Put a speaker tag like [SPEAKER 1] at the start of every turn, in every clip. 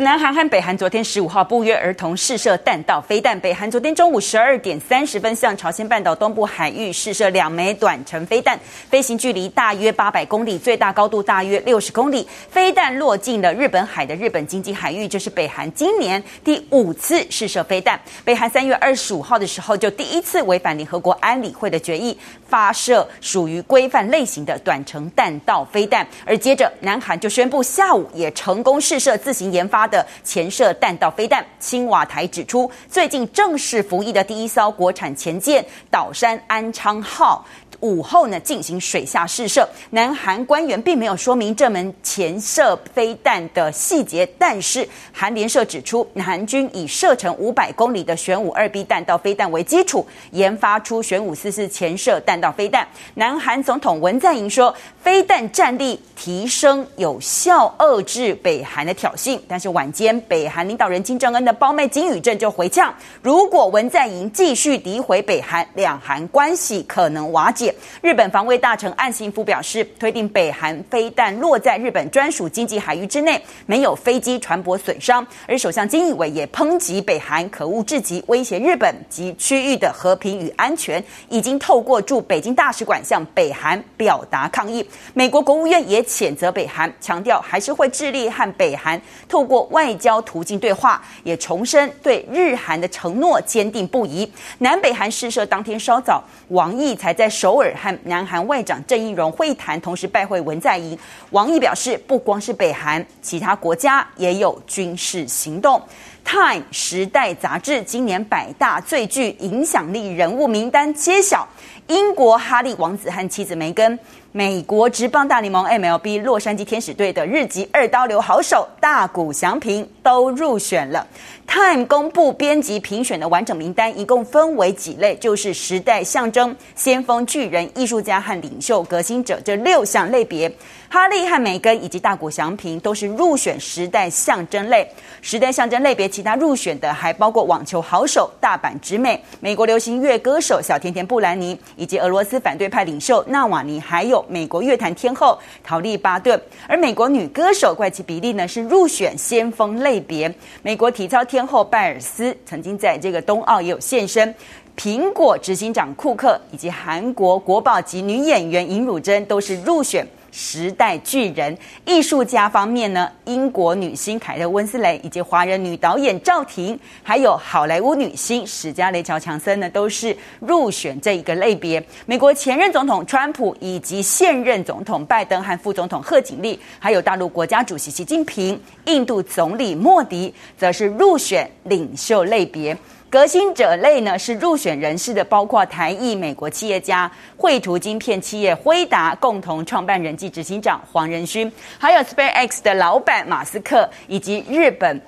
[SPEAKER 1] 南韩和北韩昨天十五号不约而同试射弹道飞弹。北韩昨天中午十二点三十分向朝鲜半岛东部海域试射两枚短程飞弹，飞行距离大约八百公里，最大高度大约六十公里。飞弹落进了日本海的日本经济海域，这是北韩今年第五次试射飞弹。北韩三月二十五号的时候就第一次违反联合国安理会的决议，发射属于规范类型的短程弹道飞弹，而接着南韩就宣布下午也成功试射自行研发。的潜射弹道飞弹，青瓦台指出，最近正式服役的第一艘国产潜舰岛山安昌号。午后呢，进行水下试射，南韩官员并没有说明这门潜射飞弹的细节，但是韩联社指出，南韩军以射程五百公里的玄武二 B 弹道飞弹为基础，研发出玄武四四潜射弹道飞弹。南韩总统文在寅说，飞弹战力提升，有效遏制北韩的挑衅。但是晚间，北韩领导人金正恩的胞妹金宇镇就回呛，如果文在寅继续诋毁北韩，两韩关系可能瓦解。日本防卫大臣岸信夫表示，推定北韩飞弹落在日本专属经济海域之内，没有飞机船舶损伤。而首相金义伟也抨击北韩可恶至极，威胁日本及区域的和平与安全，已经透过驻北京大使馆向北韩表达抗议。美国国务院也谴责北韩，强调还是会致力和北韩透过外交途径对话，也重申对日韩的承诺坚定不移。南北韩试射当天稍早，王毅才在首尔。和南韩外长郑义溶会谈，同时拜会文在寅。王毅表示，不光是北韩，其他国家也有军事行动。《Time》时代杂志今年百大最具影响力人物名单揭晓，英国哈利王子和妻子梅根。美国职棒大联盟 MLB 洛杉矶天使队的日籍二刀流好手大谷翔平都入选了。Time 公布编辑评选的完整名单，一共分为几类，就是时代象征、先锋巨人、艺术家和领袖革新者这六项类别。哈利和梅根以及大谷翔平都是入选时代象征类。时代象征类别其他入选的还包括网球好手大坂直美、美国流行乐歌手小甜甜布兰妮，以及俄罗斯反对派领袖纳瓦尼，还有。美国乐坛天后陶丽巴顿，而美国女歌手怪奇比利呢是入选先锋类别。美国体操天后拜尔斯曾经在这个冬奥也有现身。苹果执行长库克以及韩国国宝级女演员尹汝贞都是入选。时代巨人艺术家方面呢，英国女星凯特温斯蕾以及华人女导演赵婷，还有好莱坞女星史嘉蕾乔强森呢，都是入选这一个类别。美国前任总统川普以及现任总统拜登和副总统贺锦丽，还有大陆国家主席习近平、印度总理莫迪，则是入选领袖类别。革新者类呢是入选人士的，包括台裔美国企业家绘图晶片企业辉达共同创办人暨执行长黄仁勋，还有 SpaceX 的老板马斯克，以及日本。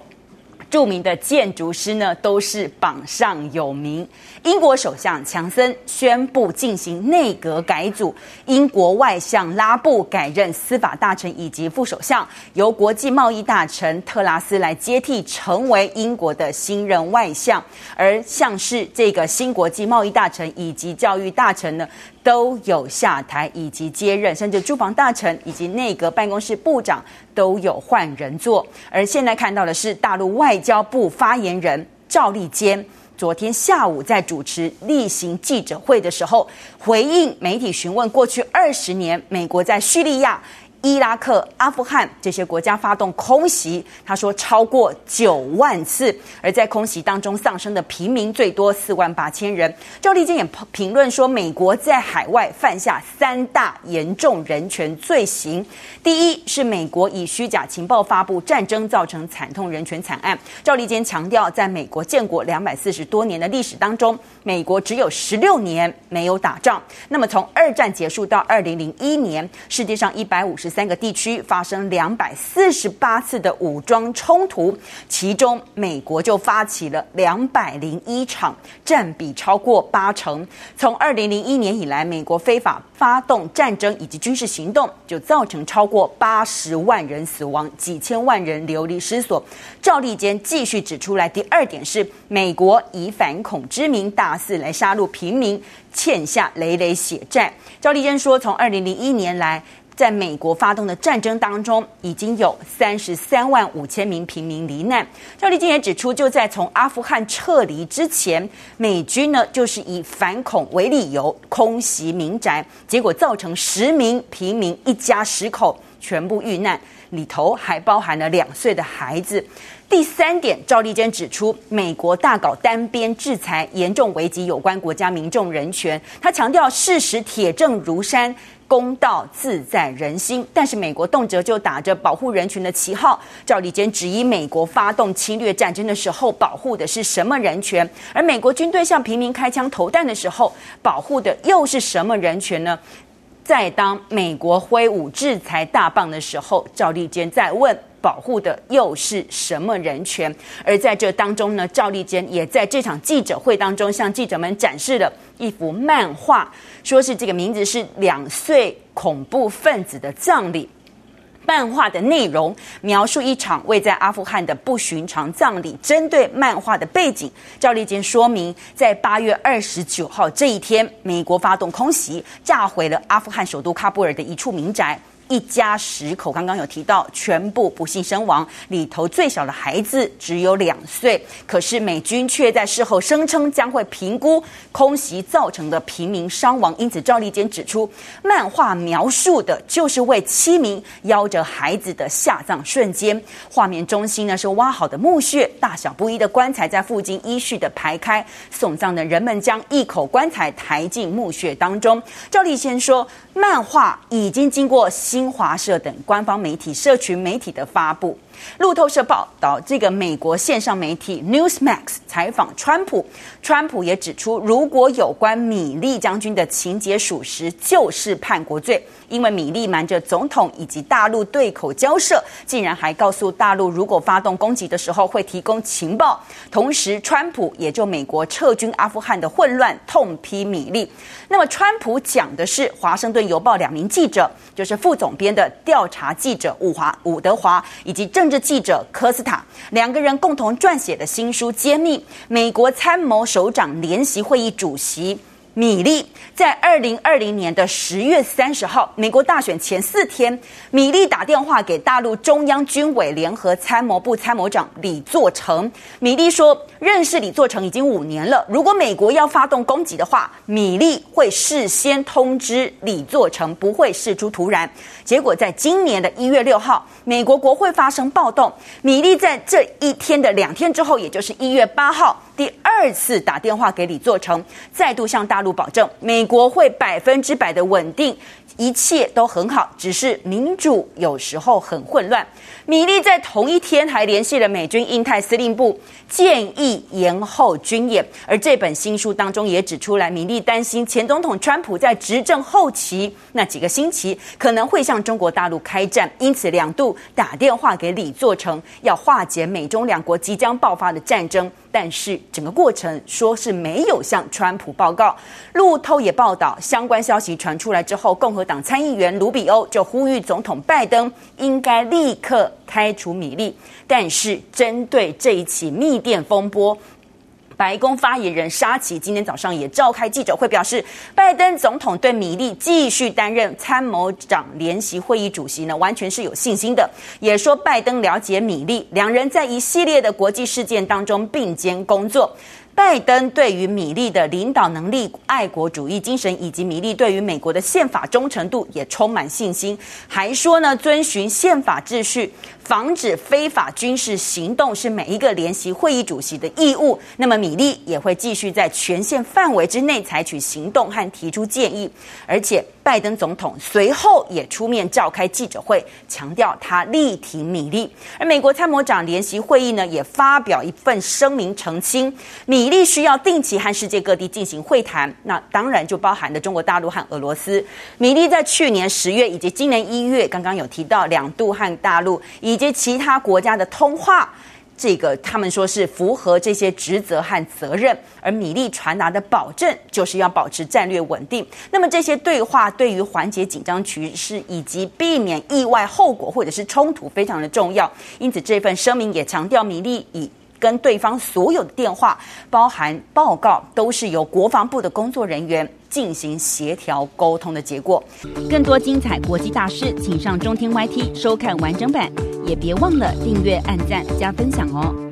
[SPEAKER 1] 著名的建筑师呢，都是榜上有名。英国首相强森宣布进行内阁改组，英国外相拉布改任司法大臣以及副首相，由国际贸易大臣特拉斯来接替，成为英国的新任外相。而像是这个新国际贸易大臣以及教育大臣呢，都有下台以及接任，甚至住房大臣以及内阁办公室部长都有换人做。而现在看到的是，大陆外交部发言人赵立坚昨天下午在主持例行记者会的时候，回应媒体询问，过去二十年美国在叙利亚。伊拉克、阿富汗这些国家发动空袭，他说超过九万次，而在空袭当中丧生的平民最多四万八千人。赵立坚也评论说，美国在海外犯下三大严重人权罪行，第一是美国以虚假情报发布战争造成惨痛人权惨案。赵立坚强调，在美国建国两百四十多年的历史当中，美国只有十六年没有打仗。那么从二战结束到二零零一年，世界上一百五十。三个地区发生两百四十八次的武装冲突，其中美国就发起了两百零一场，占比超过八成。从二零零一年以来，美国非法发动战争以及军事行动，就造成超过八十万人死亡，几千万人流离失所。赵立坚继续指出来，第二点是美国以反恐之名大肆来杀戮平民，欠下累累血债。赵立坚说，从二零零一年来。在美国发动的战争当中，已经有三十三万五千名平民罹难。赵立坚也指出，就在从阿富汗撤离之前，美军呢就是以反恐为理由空袭民宅，结果造成十名平民一家十口全部遇难，里头还包含了两岁的孩子。第三点，赵立坚指出，美国大搞单边制裁，严重危及有关国家民众人权。他强调，事实铁证如山，公道自在人心。但是，美国动辄就打着保护人权的旗号。赵立坚质疑，美国发动侵略战争的时候，保护的是什么人权？而美国军队向平民开枪投弹的时候，保护的又是什么人权呢？在当美国挥舞制裁大棒的时候，赵立坚在问。保护的又是什么人权？而在这当中呢，赵立坚也在这场记者会当中向记者们展示了一幅漫画，说是这个名字是《两岁恐怖分子的葬礼》。漫画的内容描述一场位在阿富汗的不寻常葬礼。针对漫画的背景，赵立坚说明，在八月二十九号这一天，美国发动空袭，炸毁了阿富汗首都喀布尔的一处民宅。一家十口，刚刚有提到，全部不幸身亡，里头最小的孩子只有两岁。可是美军却在事后声称将会评估空袭造成的平民伤亡。因此，赵立坚指出，漫画描述的就是为七名夭折孩子的下葬瞬间。画面中心呢是挖好的墓穴，大小不一的棺材在附近依序的排开。送葬的人们将一口棺材抬进墓穴当中。赵立坚说，漫画已经经过。新华社等官方媒体、社群媒体的发布。路透社报道，这个美国线上媒体 Newsmax 采访川普，川普也指出，如果有关米利将军的情节属实，就是叛国罪。因为米利瞒着总统以及大陆对口交涉，竟然还告诉大陆，如果发动攻击的时候会提供情报。同时，川普也就美国撤军阿富汗的混乱痛批米利。那么，川普讲的是《华盛顿邮报》两名记者，就是副总编的调查记者伍华伍德华以及政治记者科斯塔两个人共同撰写的新书，揭秘美国参谋首长联席会议主席。米利在二零二零年的十月三十号，美国大选前四天，米利打电话给大陆中央军委联合参谋部参谋长李作成。米利说，认识李作成已经五年了，如果美国要发动攻击的话，米利会事先通知李作成，不会事出突然。结果在今年的一月六号，美国国会发生暴动，米利在这一天的两天之后，也就是一月八号。第二次打电话给李作成，再度向大陆保证，美国会百分之百的稳定，一切都很好，只是民主有时候很混乱。米利在同一天还联系了美军印太司令部，建议延后军演。而这本新书当中也指出来，米利担心前总统川普在执政后期那几个星期可能会向中国大陆开战，因此两度打电话给李作成，要化解美中两国即将爆发的战争。但是整个过程说是没有向川普报告。路透也报道，相关消息传出来之后，共和党参议员卢比欧就呼吁总统拜登应该立刻开除米利。但是针对这一起密电风波，白宫发言人沙奇今天早上也召开记者会，表示拜登总统对米利继续担任参谋长联席会议主席呢，完全是有信心的。也说拜登了解米利，两人在一系列的国际事件当中并肩工作。拜登对于米利的领导能力、爱国主义精神，以及米利对于美国的宪法忠诚度也充满信心，还说呢，遵循宪法秩序。防止非法军事行动是每一个联席会议主席的义务。那么，米利也会继续在权限范围之内采取行动和提出建议。而且，拜登总统随后也出面召开记者会，强调他力挺米利。而美国参谋长联席会议呢，也发表一份声明澄清，米利需要定期和世界各地进行会谈。那当然就包含了中国大陆和俄罗斯。米利在去年十月以及今年一月，刚刚有提到两度和大陆以及其他国家的通话，这个他们说是符合这些职责和责任，而米利传达的保证就是要保持战略稳定。那么这些对话对于缓解紧张局势以及避免意外后果或者是冲突非常的重要。因此这份声明也强调，米利以。跟对方所有的电话，包含报告，都是由国防部的工作人员进行协调沟通的结果。更多精彩国际大师，请上中天 YT 收看完整版。也别忘了订阅按赞加分享哦。